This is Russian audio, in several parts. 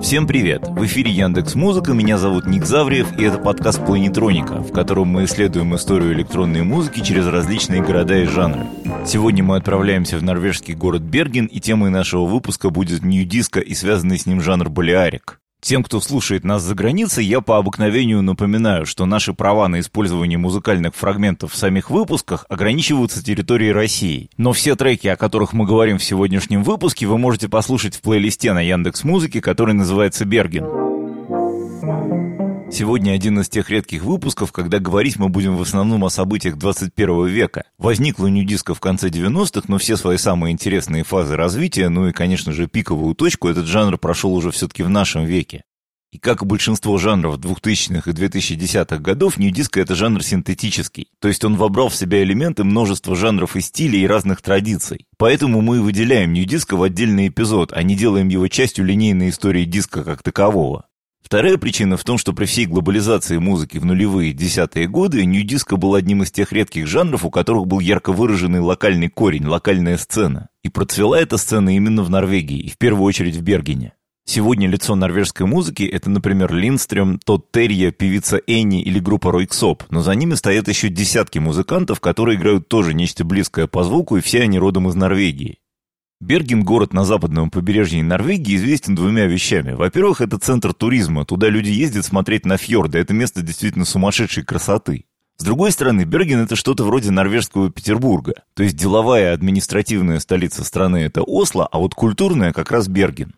Всем привет! В эфире Яндекс Музыка, меня зовут Ник Завриев, и это подкаст Планетроника, в котором мы исследуем историю электронной музыки через различные города и жанры. Сегодня мы отправляемся в норвежский город Берген, и темой нашего выпуска будет нью-диско и связанный с ним жанр балиарик. Тем, кто слушает нас за границей, я по обыкновению напоминаю, что наши права на использование музыкальных фрагментов в самих выпусках ограничиваются территорией России. Но все треки, о которых мы говорим в сегодняшнем выпуске, вы можете послушать в плейлисте на Яндекс Музыке, который называется «Берген». Сегодня один из тех редких выпусков, когда говорить мы будем в основном о событиях 21 века. Возникла нью-диско в конце 90-х, но все свои самые интересные фазы развития, ну и, конечно же, пиковую точку, этот жанр прошел уже все-таки в нашем веке. И как и большинство жанров 2000-х и 2010-х годов, нью-диско — это жанр синтетический. То есть он вобрал в себя элементы множества жанров и стилей и разных традиций. Поэтому мы выделяем нью-диско в отдельный эпизод, а не делаем его частью линейной истории диско как такового. Вторая причина в том, что при всей глобализации музыки в нулевые десятые годы нью-диско был одним из тех редких жанров, у которых был ярко выраженный локальный корень, локальная сцена. И процвела эта сцена именно в Норвегии, и в первую очередь в Бергене. Сегодня лицо норвежской музыки – это, например, Линдстрем, Тодд Терья, певица Энни или группа Ройксоп, но за ними стоят еще десятки музыкантов, которые играют тоже нечто близкое по звуку, и все они родом из Норвегии. Берген, город на западном побережье Норвегии, известен двумя вещами. Во-первых, это центр туризма. Туда люди ездят смотреть на фьорды. Это место действительно сумасшедшей красоты. С другой стороны, Берген – это что-то вроде норвежского Петербурга. То есть деловая административная столица страны – это Осло, а вот культурная – как раз Берген.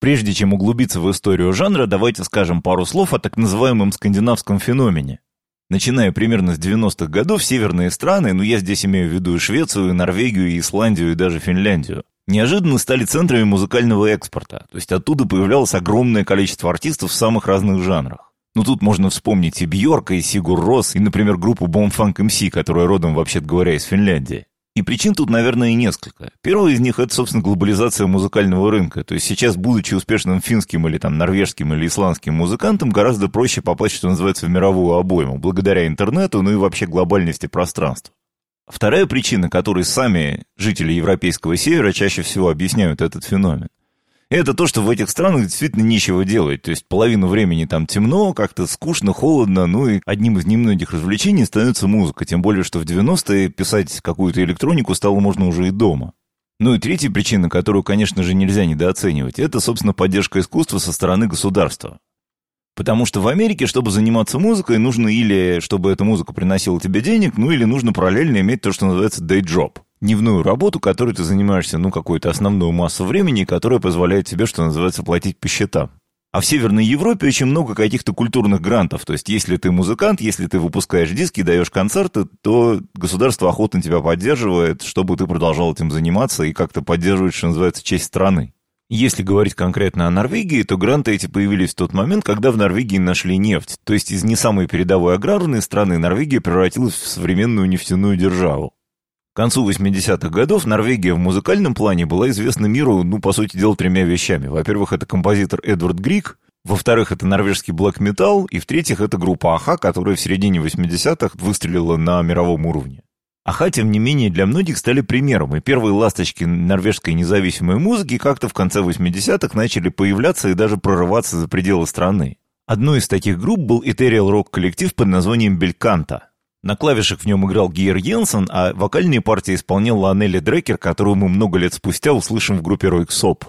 Прежде чем углубиться в историю жанра, давайте скажем пару слов о так называемом скандинавском феномене. Начиная примерно с 90-х годов, северные страны, ну я здесь имею в виду и Швецию, и Норвегию, и Исландию, и даже Финляндию, неожиданно стали центрами музыкального экспорта, то есть оттуда появлялось огромное количество артистов в самых разных жанрах. Ну тут можно вспомнить и Бьорка, и Сигур Рос, и, например, группу Bombfunk MC, которая родом, вообще-то говоря, из Финляндии. И причин тут, наверное, несколько. Первая из них – это, собственно, глобализация музыкального рынка. То есть сейчас, будучи успешным финским или там норвежским или исландским музыкантом, гораздо проще попасть, что называется, в мировую обойму, благодаря интернету, ну и вообще глобальности пространства. Вторая причина, которой сами жители Европейского Севера чаще всего объясняют этот феномен, это то, что в этих странах действительно нечего делать. То есть половину времени там темно, как-то скучно, холодно, ну и одним из немногих развлечений становится музыка. Тем более, что в 90-е писать какую-то электронику стало можно уже и дома. Ну и третья причина, которую, конечно же, нельзя недооценивать, это, собственно, поддержка искусства со стороны государства. Потому что в Америке, чтобы заниматься музыкой, нужно или чтобы эта музыка приносила тебе денег, ну или нужно параллельно иметь то, что называется day job. Дневную работу, которой ты занимаешься, ну, какую-то основную массу времени, которая позволяет тебе, что называется, платить по счетам. А в Северной Европе очень много каких-то культурных грантов. То есть, если ты музыкант, если ты выпускаешь диски, даешь концерты, то государство охотно тебя поддерживает, чтобы ты продолжал этим заниматься и как-то поддерживает, что называется, честь страны. Если говорить конкретно о Норвегии, то гранты эти появились в тот момент, когда в Норвегии нашли нефть. То есть из не самой передовой аграрной страны Норвегия превратилась в современную нефтяную державу. К концу 80-х годов Норвегия в музыкальном плане была известна миру, ну, по сути дела, тремя вещами. Во-первых, это композитор Эдвард Грик, во-вторых, это норвежский блэк метал, и в-третьих, это группа Аха, которая в середине 80-х выстрелила на мировом уровне. Аха, тем не менее, для многих стали примером, и первые ласточки норвежской независимой музыки как-то в конце 80-х начали появляться и даже прорываться за пределы страны. Одной из таких групп был этериал рок-коллектив под названием «Бельканта». На клавишах в нем играл Гейр Йенсен, а вокальные партии исполняла Аннели Дрекер, которую мы много лет спустя услышим в группе Ройксоп.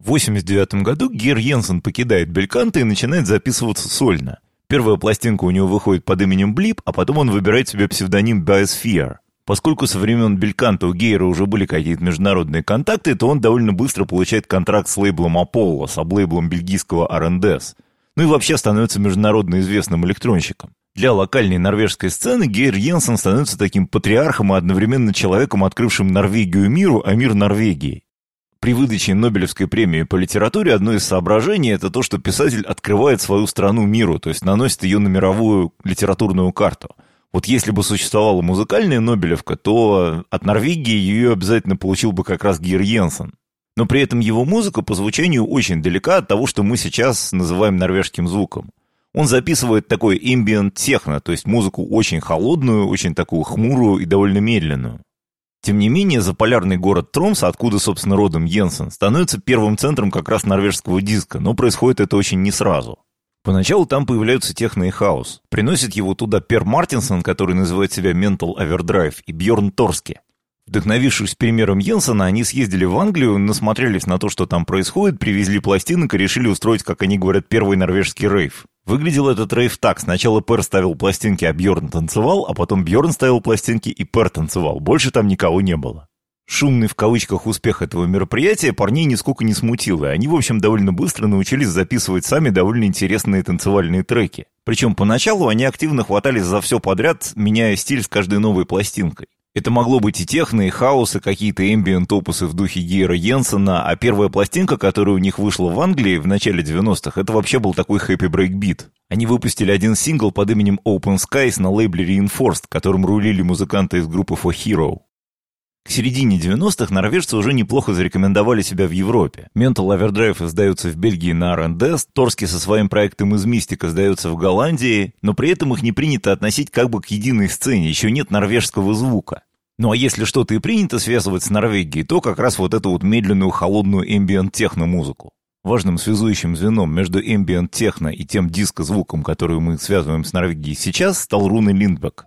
В 89 году Гейр Йенсен покидает Бельканта и начинает записываться сольно – Первая пластинка у него выходит под именем Блип, а потом он выбирает себе псевдоним Biosphere. Поскольку со времен Бельканта у Гейра уже были какие-то международные контакты, то он довольно быстро получает контракт с лейблом Apollo, с облейблом бельгийского R&S. Ну и вообще становится международно известным электронщиком. Для локальной норвежской сцены Гейр Йенсен становится таким патриархом и одновременно человеком, открывшим Норвегию миру, а мир Норвегии. При выдаче Нобелевской премии по литературе одно из соображений – это то, что писатель открывает свою страну миру, то есть наносит ее на мировую литературную карту. Вот если бы существовала музыкальная Нобелевка, то от Норвегии ее обязательно получил бы как раз Гир Йенсен. Но при этом его музыка по звучанию очень далека от того, что мы сейчас называем норвежским звуком. Он записывает такой ambient техно, то есть музыку очень холодную, очень такую хмурую и довольно медленную. Тем не менее, заполярный город Тромс, откуда, собственно, родом Йенсен, становится первым центром как раз норвежского диска, но происходит это очень не сразу. Поначалу там появляются техно и хаос. Приносит его туда Пер Мартинсон, который называет себя Mental Overdrive, и Бьорн Торски. Вдохновившись примером Йенсена, они съездили в Англию, насмотрелись на то, что там происходит, привезли пластинок и решили устроить, как они говорят, первый норвежский рейв. Выглядел этот рейв так. Сначала Пер ставил пластинки, а Бьорн танцевал, а потом Бьорн ставил пластинки и Пер танцевал. Больше там никого не было. Шумный в кавычках успех этого мероприятия парней нисколько не смутил, и они, в общем, довольно быстро научились записывать сами довольно интересные танцевальные треки. Причем поначалу они активно хватались за все подряд, меняя стиль с каждой новой пластинкой. Это могло быть и техно, и хаус, и какие-то эмбиент опусы в духе Гейра Йенсена, а первая пластинка, которая у них вышла в Англии в начале 90-х, это вообще был такой happy breakbeat. Они выпустили один сингл под именем Open Skies на лейбле Reinforced, которым рулили музыканты из группы For Hero. К середине 90-х норвежцы уже неплохо зарекомендовали себя в Европе. Mental Overdrive издаются в Бельгии на R&D, Торски со своим проектом из Мистика издаются в Голландии, но при этом их не принято относить как бы к единой сцене, еще нет норвежского звука. Ну а если что-то и принято связывать с Норвегией, то как раз вот эту вот медленную, холодную эмбиент-техно-музыку. Важным связующим звеном между эмбиент-техно и тем диско-звуком, который мы связываем с Норвегией сейчас, стал Руны Линдбек.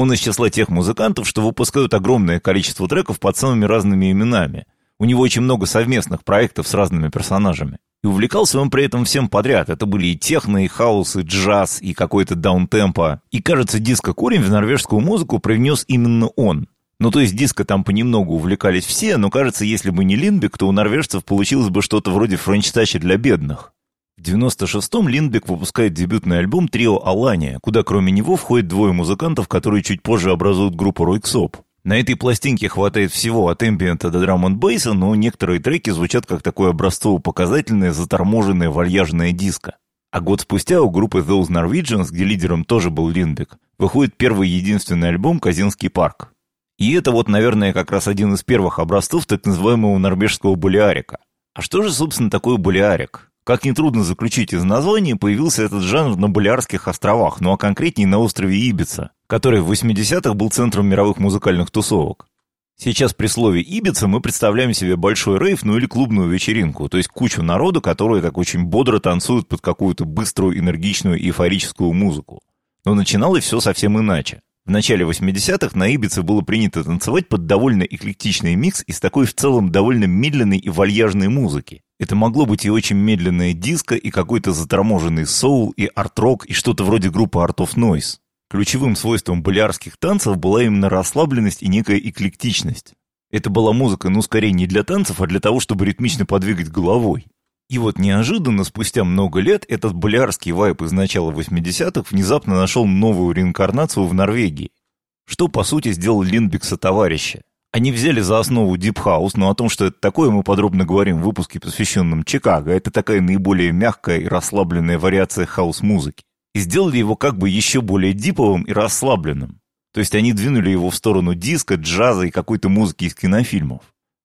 Он из числа тех музыкантов, что выпускают огромное количество треков под самыми разными именами. У него очень много совместных проектов с разными персонажами. И увлекался он при этом всем подряд. Это были и техно, и хаос, и джаз, и какой-то даунтемпо. И, кажется, диско-корень в норвежскую музыку привнес именно он. Ну, то есть диско там понемногу увлекались все, но, кажется, если бы не Линбек, то у норвежцев получилось бы что-то вроде френч-тача для бедных. В 96-м Линдбек выпускает дебютный альбом «Трио Алания», куда кроме него входит двое музыкантов, которые чуть позже образуют группу Ройксоп. На этой пластинке хватает всего от эмбиента до драм н бейса, но некоторые треки звучат как такое образцово-показательное, заторможенное вальяжное диско. А год спустя у группы Those Norwegians, где лидером тоже был Линдбек, выходит первый единственный альбом «Казинский парк». И это вот, наверное, как раз один из первых образцов так называемого норвежского булиарика. А что же, собственно, такое булиарик? Как нетрудно заключить из названия, появился этот жанр на Балиарских островах, ну а конкретнее на острове Ибица, который в 80-х был центром мировых музыкальных тусовок. Сейчас при слове «Ибица» мы представляем себе большой рейв, ну или клубную вечеринку, то есть кучу народу, которые так очень бодро танцуют под какую-то быструю, энергичную эйфорическую музыку. Но начиналось все совсем иначе. В начале 80-х на Ибице было принято танцевать под довольно эклектичный микс из такой в целом довольно медленной и вальяжной музыки. Это могло быть и очень медленное диско, и какой-то заторможенный соул, и арт-рок, и что-то вроде группы Art of Noise. Ключевым свойством болярских танцев была именно расслабленность и некая эклектичность. Это была музыка, ну, скорее не для танцев, а для того, чтобы ритмично подвигать головой. И вот неожиданно, спустя много лет, этот болярский вайп из начала 80-х внезапно нашел новую реинкарнацию в Норвегии. Что, по сути, сделал Линдбекса товарища. Они взяли за основу Deep House, но о том, что это такое, мы подробно говорим в выпуске, посвященном Чикаго. Это такая наиболее мягкая и расслабленная вариация хаос-музыки. И сделали его как бы еще более диповым и расслабленным. То есть они двинули его в сторону диска, джаза и какой-то музыки из кинофильмов.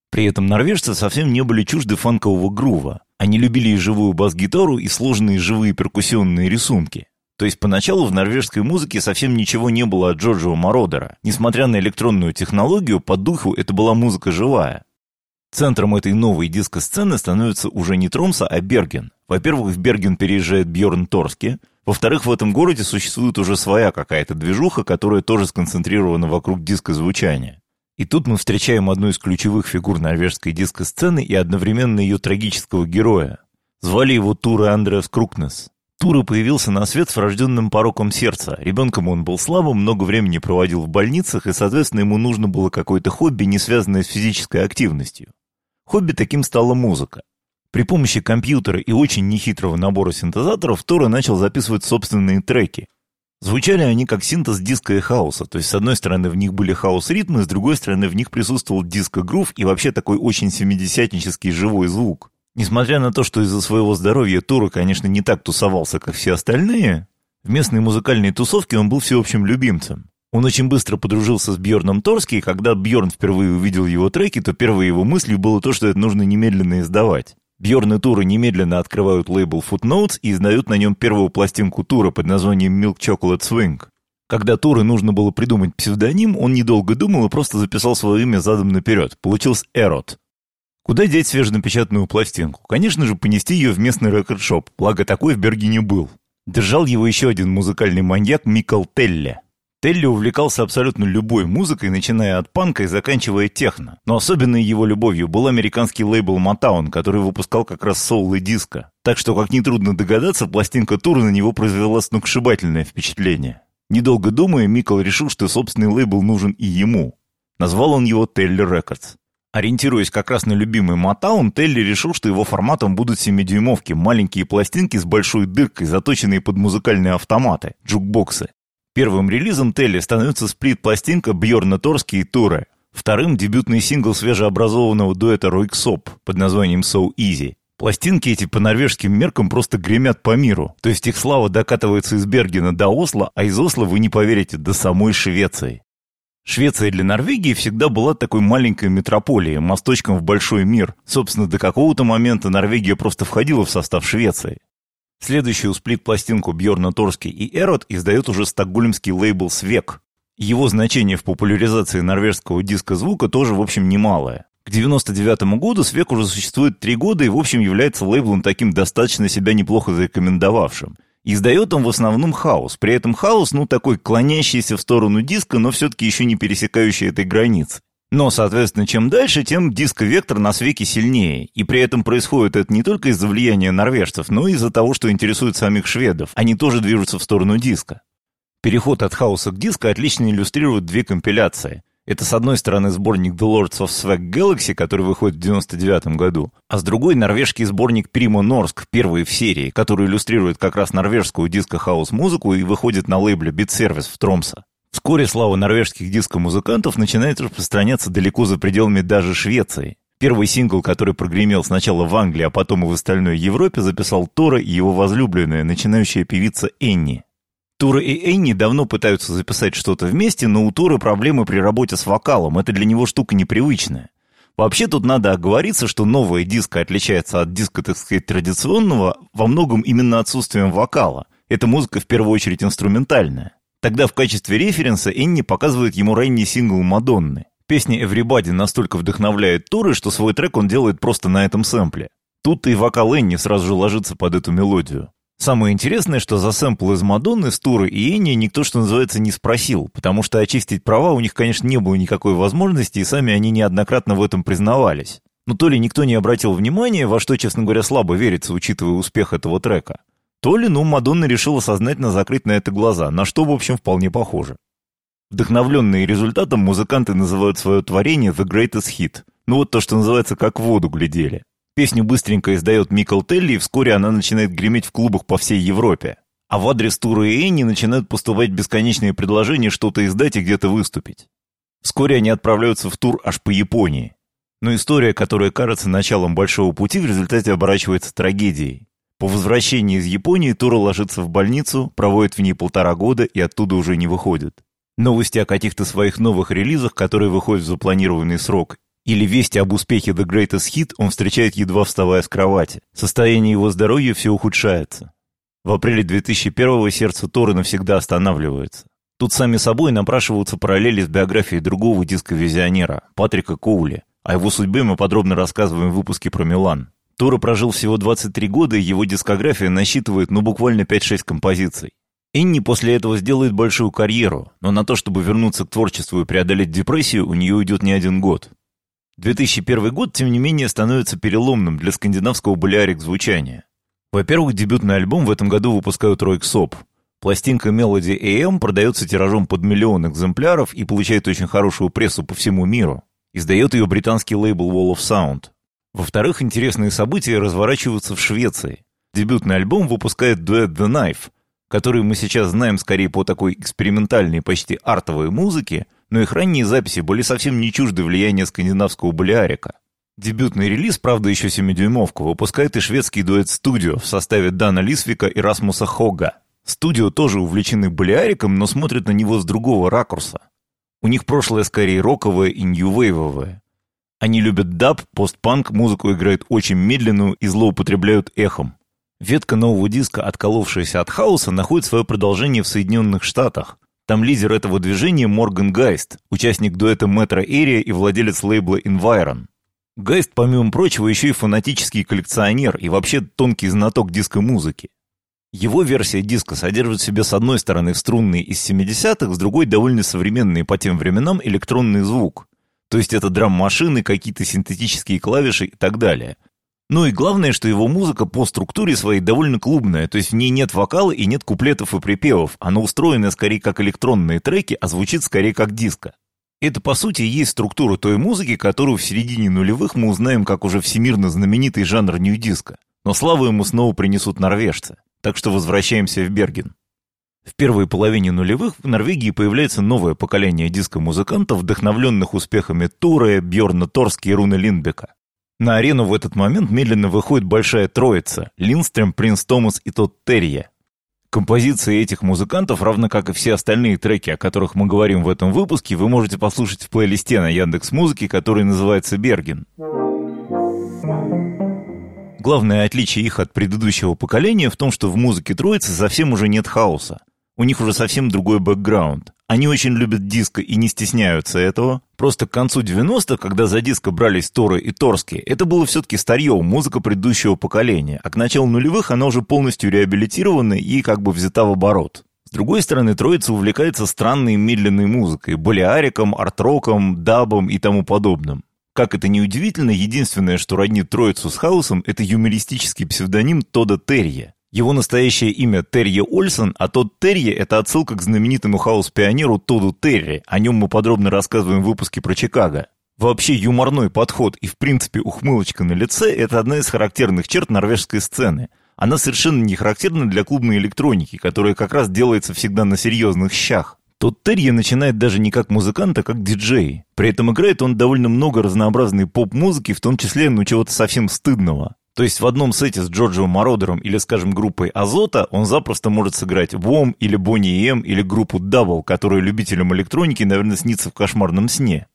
При этом норвежцы совсем не были чужды фанкового грува. Они любили и живую бас-гитару, и сложные живые перкуссионные рисунки. То есть поначалу в норвежской музыке совсем ничего не было от Джорджио Мородера. Несмотря на электронную технологию, по духу это была музыка живая. Центром этой новой диско-сцены становится уже не Тромса, а Берген. Во-первых, в Берген переезжает Бьорн Торски. Во-вторых, в этом городе существует уже своя какая-то движуха, которая тоже сконцентрирована вокруг диско-звучания. И тут мы встречаем одну из ключевых фигур норвежской диско-сцены и одновременно ее трагического героя. Звали его Тура Андреас Крукнес. Тура появился на свет с врожденным пороком сердца. Ребенком он был слабым, много времени проводил в больницах, и, соответственно, ему нужно было какое-то хобби, не связанное с физической активностью. Хобби таким стала музыка. При помощи компьютера и очень нехитрого набора синтезаторов Тора начал записывать собственные треки. Звучали они как синтез диска и хаоса, то есть с одной стороны в них были хаос-ритмы, с другой стороны в них присутствовал диско-грув и вообще такой очень семидесятнический живой звук. Несмотря на то, что из-за своего здоровья Тура, конечно, не так тусовался, как все остальные, в местной музыкальной тусовке он был всеобщим любимцем. Он очень быстро подружился с Бьорном Торски, и когда Бьорн впервые увидел его треки, то первой его мыслью было то, что это нужно немедленно издавать. Бьорн и Тура немедленно открывают лейбл Footnotes и издают на нем первую пластинку Тура под названием Milk Chocolate Swing. Когда Туры нужно было придумать псевдоним, он недолго думал и просто записал свое имя задом наперед. Получился Эрот. Куда деть свеженапечатанную пластинку? Конечно же, понести ее в местный рекорд-шоп, благо такой в Бергене был. Держал его еще один музыкальный маньяк Микал Телле. Телли увлекался абсолютно любой музыкой, начиная от панка и заканчивая техно. Но особенной его любовью был американский лейбл Motown, который выпускал как раз соул и диско. Так что, как нетрудно догадаться, пластинка Тура на него произвела сногсшибательное впечатление. Недолго думая, Микл решил, что собственный лейбл нужен и ему. Назвал он его Телли Records. Ориентируясь как раз на любимый Motown, Телли решил, что его форматом будут 7-дюймовки, маленькие пластинки с большой дыркой, заточенные под музыкальные автоматы, джукбоксы. Первым релизом Телли становится сплит-пластинка Бьорна Торски и Туре. Вторым – дебютный сингл свежеобразованного дуэта Ройксоп под названием «So Easy». Пластинки эти по норвежским меркам просто гремят по миру. То есть их слава докатывается из Бергена до Осло, а из Осло, вы не поверите, до самой Швеции. Швеция для Норвегии всегда была такой маленькой метрополией, мосточком в большой мир. Собственно, до какого-то момента Норвегия просто входила в состав Швеции. Следующую сплит-пластинку Бьорна Торски и Эрот издает уже стокгольмский лейбл «Свек». Его значение в популяризации норвежского диска звука тоже, в общем, немалое. К 99 году Свек уже существует три года и, в общем, является лейблом таким достаточно себя неплохо зарекомендовавшим. Издает он в основном хаос. При этом хаос, ну, такой клонящийся в сторону диска, но все-таки еще не пересекающий этой границы. Но, соответственно, чем дальше, тем диско-вектор на Svek е сильнее. И при этом происходит это не только из-за влияния норвежцев, но и из-за того, что интересует самих шведов. Они тоже движутся в сторону диско. Переход от хауса к диско отлично иллюстрируют две компиляции. Это, с одной стороны, сборник The Lords of Svek Galaxy, который выходит в 99 году, а с другой — норвежский сборник Prima Norsk, первый в серии, который иллюстрирует как раз норвежскую диско-хаус-музыку и выходит на лейбле Beat Service в Тромсе. Вскоре слава норвежских диско-музыкантов начинает распространяться далеко за пределами даже Швеции. Первый сингл, который прогремел сначала в Англии, а потом и в остальной Европе, записал Тора и его возлюбленная, начинающая певица Энни. Тура и Энни давно пытаются записать что-то вместе, но у Туры проблемы при работе с вокалом. Это для него штука непривычная. Вообще тут надо оговориться, что новая диско отличается от диска, так сказать, традиционного во многом именно отсутствием вокала. Эта музыка в первую очередь инструментальная. Тогда в качестве референса Энни показывает ему ранний сингл Мадонны. Песня Everybody настолько вдохновляет Туры, что свой трек он делает просто на этом сэмпле. Тут и вокал Энни сразу же ложится под эту мелодию. Самое интересное, что за сэмпл из Мадонны, Стуры и Энни никто, что называется, не спросил, потому что очистить права у них, конечно, не было никакой возможности, и сами они неоднократно в этом признавались. Но то ли никто не обратил внимания, во что, честно говоря, слабо верится, учитывая успех этого трека, то ли, ну, Мадонна решила сознательно закрыть на это глаза, на что, в общем, вполне похоже. Вдохновленные результатом, музыканты называют свое творение «The Greatest Hit». Ну вот то, что называется, как в воду глядели. Песню быстренько издает Микл Телли, и вскоре она начинает греметь в клубах по всей Европе. А в адрес Тура и Энни начинают поступать бесконечные предложения что-то издать и где-то выступить. Вскоре они отправляются в тур аж по Японии. Но история, которая кажется началом большого пути, в результате оборачивается трагедией. По возвращении из Японии Тура ложится в больницу, проводит в ней полтора года и оттуда уже не выходит. Новости о каких-то своих новых релизах, которые выходят в запланированный срок, или вести об успехе The Greatest Hit он встречает едва вставая с кровати. Состояние его здоровья все ухудшается. В апреле 2001-го сердце Торы навсегда останавливается. Тут сами собой напрашиваются параллели с биографией другого дисковизионера, Патрика Коули. О его судьбе мы подробно рассказываем в выпуске про Милан. Тора прожил всего 23 года, и его дискография насчитывает ну буквально 5-6 композиций. Энни после этого сделает большую карьеру, но на то, чтобы вернуться к творчеству и преодолеть депрессию, у нее уйдет не один год. 2001 год, тем не менее, становится переломным для скандинавского болярик звучания. Во-первых, дебютный альбом в этом году выпускают Ройк Соп. Пластинка Melody AM продается тиражом под миллион экземпляров и получает очень хорошую прессу по всему миру. Издает ее британский лейбл Wall of Sound. Во-вторых, интересные события разворачиваются в Швеции. Дебютный альбом выпускает дуэт The Knife, который мы сейчас знаем скорее по такой экспериментальной, почти артовой музыке, но их ранние записи были совсем не чужды влияния скандинавского болярика. Дебютный релиз, правда еще 7-дюймовку, выпускает и шведский дуэт «Студио» в составе Дана Лисвика и Расмуса Хога. «Студио» тоже увлечены боляриком, но смотрят на него с другого ракурса. У них прошлое скорее роковое и нью-вейвовое. Они любят даб, постпанк, музыку играют очень медленную и злоупотребляют эхом. Ветка нового диско, отколовшаяся от хауса, находит свое продолжение в Соединенных Штатах, Там лидер этого движения Морган Гайст, участник дуэта Metro Area и владелец лейбла Environ. Гайст, помимо прочего, еще и фанатический коллекционер и вообще тонкий знаток диско-музыки. Его версия диско содержит в себе с одной стороны струнные из 70-х, с другой довольно современный по тем временам электронный звук. То есть это драм-машины, какие-то синтетические клавиши и так далее. Ну и главное, что его музыка по структуре своей довольно клубная, то есть в ней нет вокала и нет куплетов и припевов, она устроена скорее как электронные треки, а звучит скорее как диско. Это, по сути, есть структура той музыки, которую в середине нулевых мы узнаем как уже всемирно знаменитый жанр нью-диска. Но славу ему снова принесут норвежцы. Так что возвращаемся в Берген. В первой половине нулевых в Норвегии появляется новое поколение диско-музыкантов, вдохновленных успехами Туре, Бьорна Торски и Руны Линдбека. На арену в этот момент медленно выходит большая троица – Линстрем, Принц Томас и Тот Терье. Композиции этих музыкантов, равно как и все остальные треки, о которых мы говорим в этом выпуске, вы можете послушать в плейлисте на Яндекс Музыке, который называется «Берген». Главное отличие их от предыдущего поколения в том, что в музыке Троицы совсем уже нет хаоса. У них уже совсем другой бэкграунд. Они очень любят диско и не стесняются этого. Просто к концу 90-х, когда за диско брались Торы и Торски, это было все-таки старье, музыка предыдущего поколения. А к началу нулевых она уже полностью реабилитирована и как бы взята в оборот. С другой стороны, троица увлекается странной медленной музыкой, болеариком, арт-роком, дабом и тому подобным. Как это ни удивительно, единственное, что роднит троицу с хаосом, это юмористический псевдоним Тода Терье. Его настоящее имя Терье Ольсон, а тот Терье – это отсылка к знаменитому хаос-пионеру Тоду Терри. О нем мы подробно рассказываем в выпуске про Чикаго. Вообще юморной подход и, в принципе, ухмылочка на лице – это одна из характерных черт норвежской сцены. Она совершенно не характерна для клубной электроники, которая как раз делается всегда на серьезных щах. Тот Терье начинает даже не как музыкант, а как диджей. При этом играет он довольно много разнообразной поп-музыки, в том числе, ну, чего-то совсем стыдного. То есть в одном сете с Джорджио Мородером или, скажем, группой Азота он запросто может сыграть Вом или Бонни М или группу Double, которая любителям электроники, наверное, снится в кошмарном сне.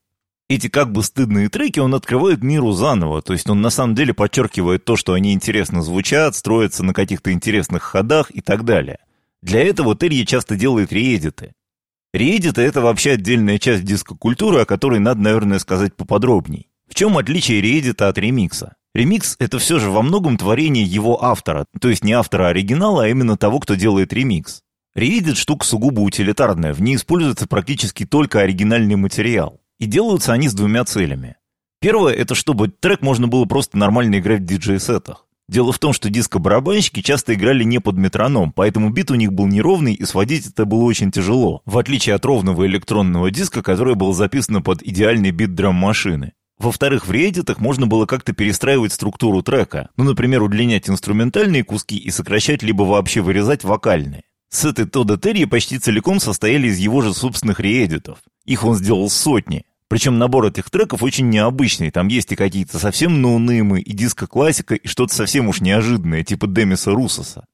Эти как бы стыдные треки он открывает миру заново, то есть он на самом деле подчеркивает то, что они интересно звучат, строятся на каких-то интересных ходах и так далее. Для этого Терье часто делает реэдиты. Reedit — это вообще отдельная часть дискокультуры, о которой надо, наверное, сказать поподробней. В чем отличие Reedit от ремикса? Ремикс — это все же во многом творение его автора, то есть не автора оригинала, а именно того, кто делает ремикс. Reedit — штука сугубо утилитарная, в ней используется практически только оригинальный материал. И делаются они с двумя целями. Первое — это чтобы трек можно было просто нормально играть в диджей-сетах. Дело в том, что диско-барабанщики часто играли не под метроном, поэтому бит у них был неровный, и сводить это было очень тяжело, в отличие от ровного электронного диска, который был записан под идеальный бит драм-машины. Во-вторых, в реэдитах можно было как-то перестраивать структуру трека, ну, например, удлинять инструментальные куски и сокращать либо вообще вырезать вокальные. Сеты Тодда Терье почти целиком состояли из его же собственных реэдитов. Их он сделал сотни. Причем набор этих треков очень необычный. Там есть и какие-то совсем ноунеймы, и диско-классика, и что-то совсем уж неожиданное, типа Демиса Русоса.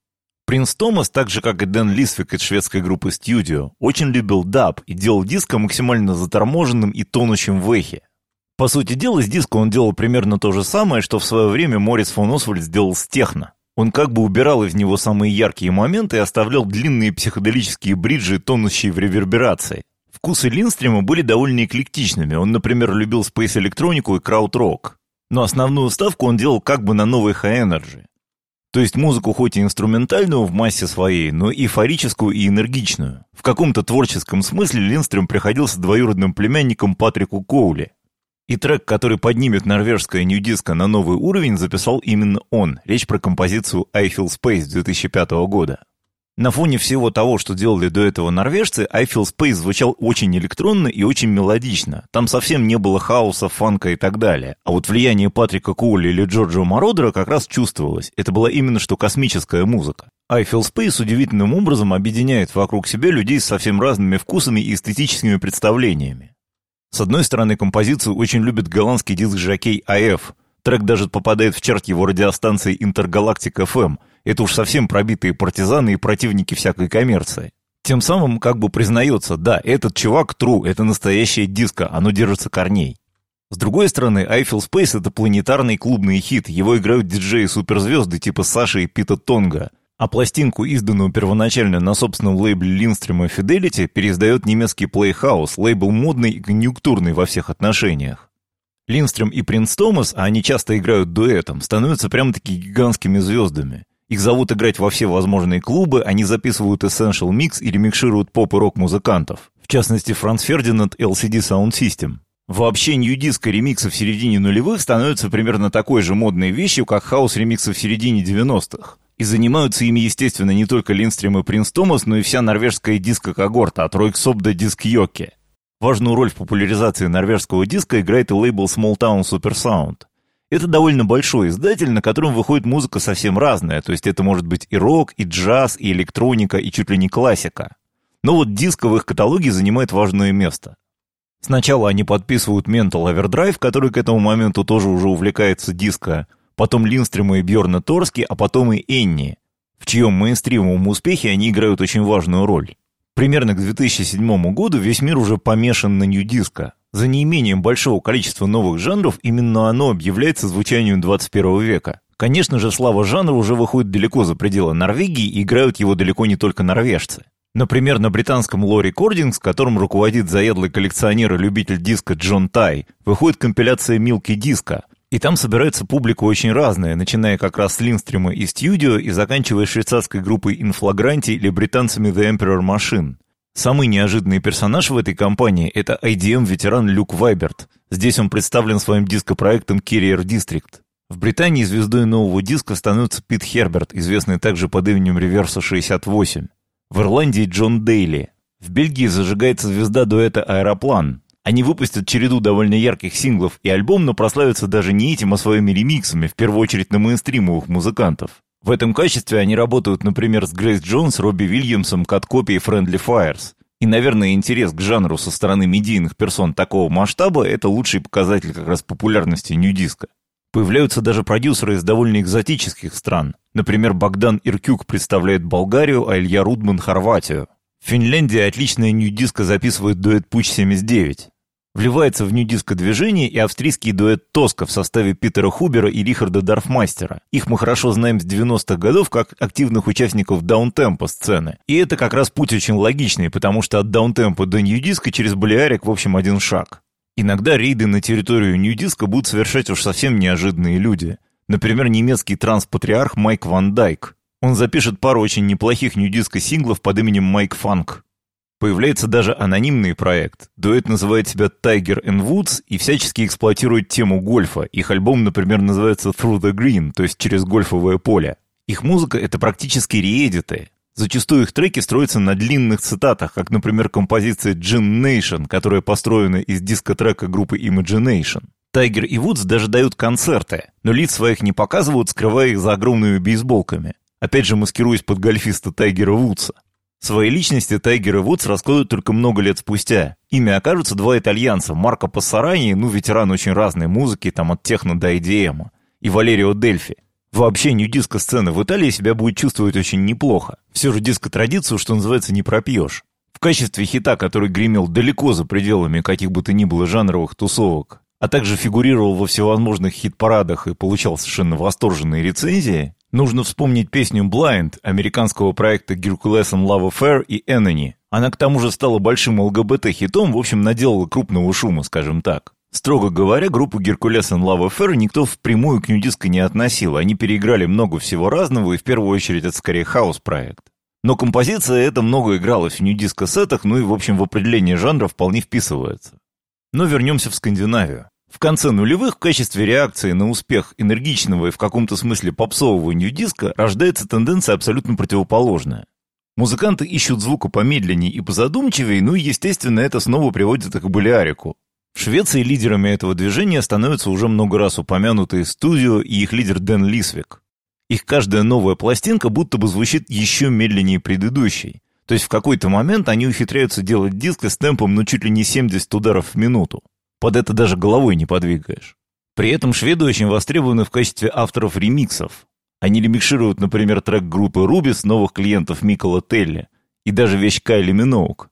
Принц Томас, так же как и Дэн Лиссвик из шведской группы Studio, очень любил даб и делал диско максимально заторможенным и тонущим в эхе. По сути дела, с диско он делал примерно то же самое, что в свое время Мориц фон Освальд сделал с техно. Он как бы убирал из него самые яркие моменты и оставлял длинные психоделические бриджи, тонущие в реверберации. Вкусы Линстрима были довольно эклектичными. Он, например, любил спейс-электронику и крауд-рок. Но основную ставку он делал как бы на новый Energy. То есть музыку хоть и инструментальную в массе своей, но и эйфорическую и энергичную. В каком-то творческом смысле Линстрим приходился двоюродным племянником Патрику Коули. И трек, который поднимет норвежское нью-диско на новый уровень, записал именно он. Речь про композицию «I Feel Space» 2005 года. На фоне всего того, что делали до этого норвежцы, I Feel Space звучал очень электронно и очень мелодично. Там совсем не было хаоса, фанка и так далее. А вот влияние Патрика Коули или Джорджа Мородера как раз чувствовалось. Это была именно что космическая музыка. I Feel Space удивительным образом объединяет вокруг себя людей с совсем разными вкусами и эстетическими представлениями. С одной стороны, композицию очень любит голландский диск-жокей АФ. Трек даже попадает в чарт его радиостанции Интергалактик FM – это уж совсем пробитые партизаны и противники всякой коммерции. Тем самым как бы признается, да, этот чувак true, это настоящее диско, оно держится корней. С другой стороны, Eiffel Space — это планетарный клубный хит, его играют диджеи-суперзвезды типа Саши и Пита Тонга. А пластинку, изданную первоначально на собственном лейбле Линстрема Fidelity, переиздает немецкий Playhouse, лейбл модный и конъюнктурный во всех отношениях. Линстрем и Принц Томас, а они часто играют дуэтом, становятся прямо-таки гигантскими звездами. Их зовут играть во все возможные клубы, они записывают Essential Mix или микшируют поп и рок-музыкантов. В частности, Франц Фердинанд LCD Sound System. Вообще, нью-диско ремиксы в середине нулевых становятся примерно такой же модной вещью, как хаос-ремиксы в середине 90-х. И занимаются ими, естественно, не только Линстрем и Принц Томас, но и вся норвежская диско-когорта от Ройксоп до Диск Йоки. Важную роль в популяризации норвежского диска играет и лейбл Small Town Super Sound. Это довольно большой издатель, на котором выходит музыка совсем разная, то есть это может быть и рок, и джаз, и электроника, и чуть ли не классика. Но вот диско в их каталоге занимает важное место. Сначала они подписывают Mental Overdrive, который к этому моменту тоже уже увлекается диско, потом Линстрема и Бьорна Торски, а потом и Энни, в чьем мейнстримовом успехе они играют очень важную роль. Примерно к 2007 году весь мир уже помешан на нью-диско. За неимением большого количества новых жанров именно оно объявляется звучанием 21 века. Конечно же, слава жанра уже выходит далеко за пределы Норвегии и играют его далеко не только норвежцы. Например, на британском Law Recordings, которым руководит заедлый коллекционер и любитель диска Джон Тай, выходит компиляция Milky Disco, и там собирается публика очень разная, начиная как раз с Линстрима и студио и заканчивая швейцарской группой Inflagranti или британцами The Emperor Machine. Самый неожиданный персонаж в этой компании – это IDM-ветеран Люк Вайберт. Здесь он представлен своим дископроектом Carrier District. В Британии звездой нового диска становится Пит Херберт, известный также под именем Реверса 68. В Ирландии Джон Дейли. В Бельгии зажигается звезда дуэта «Аэроплан». Они выпустят череду довольно ярких синглов и альбом, но прославятся даже не этим, а своими ремиксами, в первую очередь на мейнстримовых музыкантов. В этом качестве они работают, например, с Грейс Джонс, Робби Вильямсом, Cut Copy и Friendly Fires. И, наверное, интерес к жанру со стороны медийных персон такого масштаба – это лучший показатель как раз популярности нью-диско. Появляются даже продюсеры из довольно экзотических стран. Например, Богдан Иркюк представляет Болгарию, а Илья Рудман – Хорватию. В Финляндии отличное нью-диско записывает дуэт Putsch 79. Вливается в нью-диско движение и австрийский дуэт Тоска в составе Руперта Хубера и Рихарда Дорфмайстера. Их мы хорошо знаем с 90-х годов как активных участников даунтемпо-сцены. И это как раз путь очень логичный, потому что от даунтемпо до нью-диска через балеарик в общем один шаг. Иногда рейды на территорию нью-диско будут совершать уж совсем неожиданные люди. Например, немецкий транс-патриарх Майк Ван Дайк. Он запишет пару очень неплохих нью-диско синглов под именем Майк Фанк. Появляется даже анонимный проект. Дуэт называет себя Tiger and Woods и всячески эксплуатирует тему гольфа. Их альбом, например, называется Through the Green, то есть через гольфовое поле. Их музыка — это практически реэдиты. Зачастую их треки строятся на длинных цитатах, как, например, композиция Gin Nation, которая построена из диско-трека группы Imagination. Тайгер и Вудс даже дают концерты, но лиц своих не показывают, скрывая их за огромными бейсболками. Опять же, маскируясь под гольфиста Тайгера Вудса. Свои личности Тайгер и Вудс раскроют только много лет спустя. Ими окажутся два итальянца, Марко Пассарани, ну, ветеран очень разной музыки, там от техно до IDM, и Валерио Дельфи. Вообще, нью-диско-сцена в Италии себя будет чувствовать очень неплохо. Все же диско-традицию, что называется, не пропьешь. В качестве хита, который гремел далеко за пределами каких бы то ни было жанровых тусовок, а также фигурировал во всевозможных хит-парадах и получал совершенно восторженные рецензии, Нужно вспомнить песню «Blind» американского проекта Hercules and Love Affair и Enemy. Она к тому же стала большим ЛГБТ-хитом, в общем, наделала крупного шума, скажем так. Строго говоря, группу Hercules and Love Affair никто впрямую к нью-диско не относил. Они переиграли много всего разного, и в первую очередь это скорее хаус-проект. Но композиция эта много игралась в нью-диско-сетах, ну и, в общем, в определение жанра вполне вписывается. Но вернемся в Скандинавию. В конце нулевых в качестве реакции на успех энергичного и в каком-то смысле попсового нью-диска рождается тенденция абсолютно противоположная. Музыканты ищут звука помедленнее и позадумчивее, ну и, естественно, это снова приводит их к балеарику. В Швеции лидерами этого движения становятся уже много раз упомянутые студио и их лидер Дэн Лисвик. Их каждая новая пластинка будто бы звучит еще медленнее предыдущей. То есть в какой-то момент они ухитряются делать диск с темпом ну чуть ли не 70 ударов в минуту. Под это даже головой не подвигаешь. При этом шведы очень востребованы в качестве авторов ремиксов. Они ремикшируют, например, трек группы Рубис новых клиентов Микола Телли и даже вещь Кайли Миноук.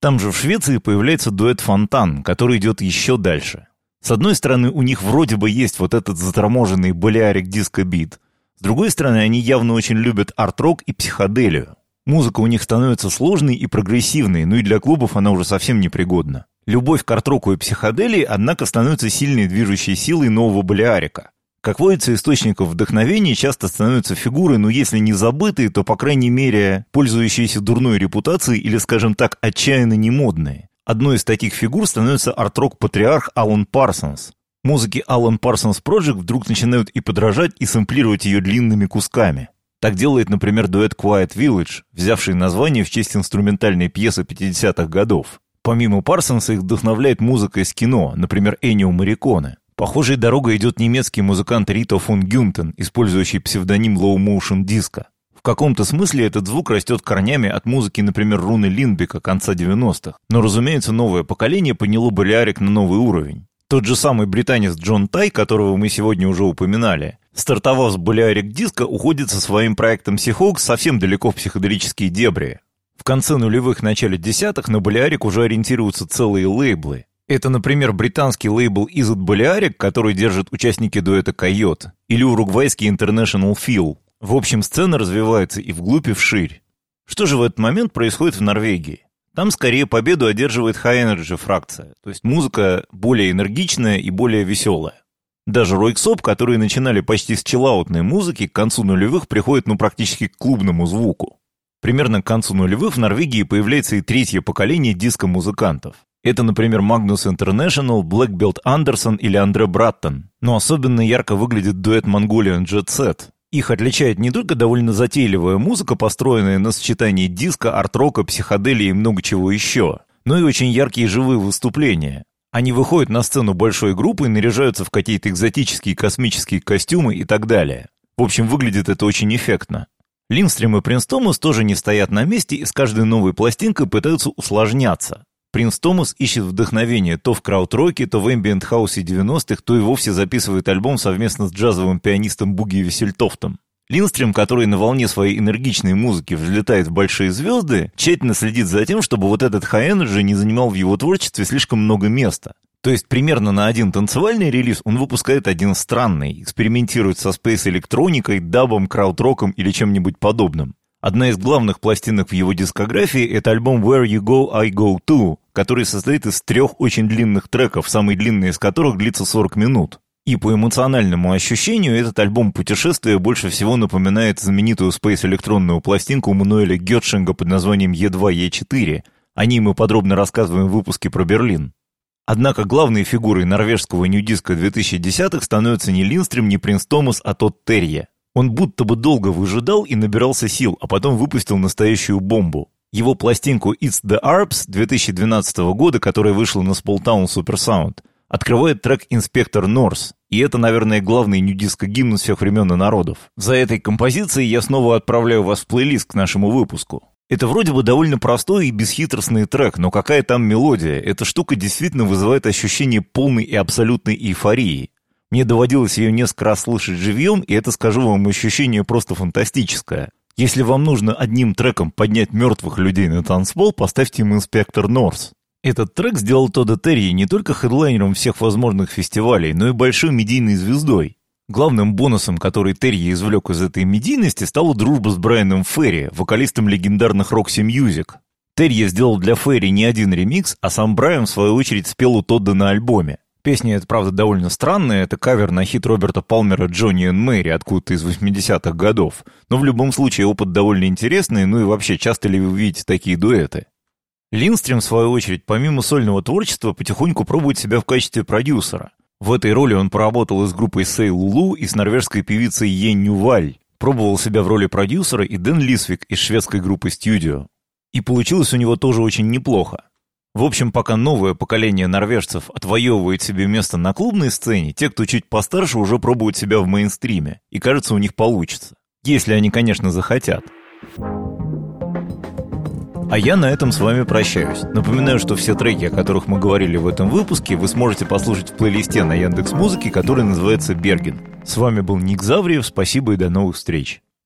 Там же в Швеции появляется дуэт «Фонтан», который идет еще дальше. С одной стороны, у них вроде бы есть вот этот заторможенный балеарик диско-бит. С другой стороны, они явно очень любят арт-рок и психоделию. Музыка у них становится сложной и прогрессивной, но и для клубов она уже совсем непригодна. Любовь к арт-року и психоделии, однако, становится сильной движущей силой нового балеарика. Как водится, источников вдохновения часто становятся фигуры, но если не забытые, то, по крайней мере, пользующиеся дурной репутацией или, скажем так, отчаянно немодные. Одной из таких фигур становится арт-рок-патриарх Алан Парсонс. Музыки Алан Парсонс Project вдруг начинают и подражать, и сэмплировать ее длинными кусками. Так делает, например, дуэт Quiet Village, взявший название в честь инструментальной пьесы 50-х годов. Помимо Парсонса их вдохновляет музыка из кино, например, Энио Мариконе. Похожей дорогой идет немецкий музыкант Рито фон Гюнтен, использующий псевдоним Low Motion Disco. В каком-то смысле этот звук растет корнями от музыки, например, Руны Линдбека конца 90-х. Но, разумеется, новое поколение подняло Балиарик на новый уровень. Тот же самый британец Джон Тай, которого мы сегодня уже упоминали, стартовав с Балиарик диска, уходит со своим проектом Seahawks совсем далеко в психоделические дебри. В конце нулевых, начале десятых на Балиарик уже ориентируются целые лейблы. Это, например, британский лейбл It Balearic, который держат участники дуэта Койот, или уругвайский International Feel. В общем, сцена развивается и вглубь, и вширь. Что же в этот момент происходит в Норвегии? Там скорее победу одерживает High Energy фракция, то есть музыка более энергичная и более веселая. Даже Ройксоп, которые начинали почти с чиллаутной музыки, к концу нулевых приходит ну практически к клубному звуку. Примерно к концу нулевых в Норвегии появляется и третье поколение диско-музыкантов. Это, например, Magnus International, Black Belt Anderson или Андре Браттон. Но особенно ярко выглядит дуэт Mongolian Jet Set. Их отличает не только довольно затейливая музыка, построенная на сочетании диска, арт-рока, психоделии и много чего еще, но и очень яркие живые выступления. Они выходят на сцену большой группы, наряжаются в какие-то экзотические космические костюмы и так далее. В общем, выглядит это очень эффектно. Линдстрём и Принс Томас тоже не стоят на месте и с каждой новой пластинкой пытаются усложняться. Принс Томас ищет вдохновение то в краутроке, то в эмбиент-хаусе 90-х, то и вовсе записывает альбом совместно с джазовым пианистом Бугге Вессельтофтом. Линдстрём, который на волне своей энергичной музыки взлетает в большие звезды, тщательно следит за тем, чтобы вот этот high-energy не занимал в его творчестве слишком много места. То есть примерно на один танцевальный релиз он выпускает один странный, экспериментирует со спейс-электроникой, дабом, краутроком или чем-нибудь подобным. Одна из главных пластинок в его дискографии – это альбом «Where You Go, I Go Too», который состоит из трех очень длинных треков, самый длинный из которых длится 40 минут. И по эмоциональному ощущению этот альбом путешествия больше всего напоминает знаменитую спейс-электронную пластинку Мануэля Гетшинга под названием Е2, Е4. О ней мы подробно рассказываем в выпуске про Берлин. Однако главной фигурой норвежского нью-диска 2010-х становится не Линстрим, не Принц Томас, а тот Терье. Он будто бы долго выжидал и набирался сил, а потом выпустил настоящую бомбу. Его пластинку «It's the Arps» 2012 года, которая вышла на Super Sound, открывает трек «Инспектор Норс». И это, наверное, главный нюдиско-гимн всех времен и народов. За этой композицией я снова отправляю вас в плейлист к нашему выпуску. Это вроде бы довольно простой и бесхитростный трек, но какая там мелодия? Эта штука действительно вызывает ощущение полной и абсолютной эйфории. Мне доводилось ее несколько раз слышать живьем, и это, скажу вам, ощущение просто фантастическое. Если вам нужно одним треком поднять мертвых людей на танцпол, поставьте им «Инспектор Норс». Этот трек сделал Тодда Терри не только хедлайнером всех возможных фестивалей, но и большой медийной звездой. Главным бонусом, который Терри извлек из этой медийности, стала дружба с Брайаном Ферри, вокалистом легендарных Roxy Music. Терри сделал для Ферри не один ремикс, а сам Брайан, в свою очередь, спел у Тодда на альбоме. Песня эта, правда, довольно странная, это кавер на хит Роберта Палмера «Джонни и Мэри» откуда-то из 80-х годов. Но в любом случае опыт довольно интересный, ну и вообще, часто ли вы видите такие дуэты? Линстрим, в свою очередь, помимо сольного творчества, потихоньку пробует себя в качестве продюсера. В этой роли он поработал и с группой Сей Лулу, и с норвежской певицей Йен Нюваль. Пробовал себя в роли продюсера и Дэн Лисвик из шведской группы Studio. И получилось у него тоже очень неплохо. В общем, пока новое поколение норвежцев отвоевывает себе место на клубной сцене, те, кто чуть постарше, уже пробуют себя в мейнстриме. И кажется, у них получится. Если они, конечно, захотят. А я на этом с вами прощаюсь. Напоминаю, что все треки, о которых мы говорили в этом выпуске, вы сможете послушать в плейлисте на Яндекс Музыке, который называется «Берген». С вами был Ник Завриев, спасибо и до новых встреч.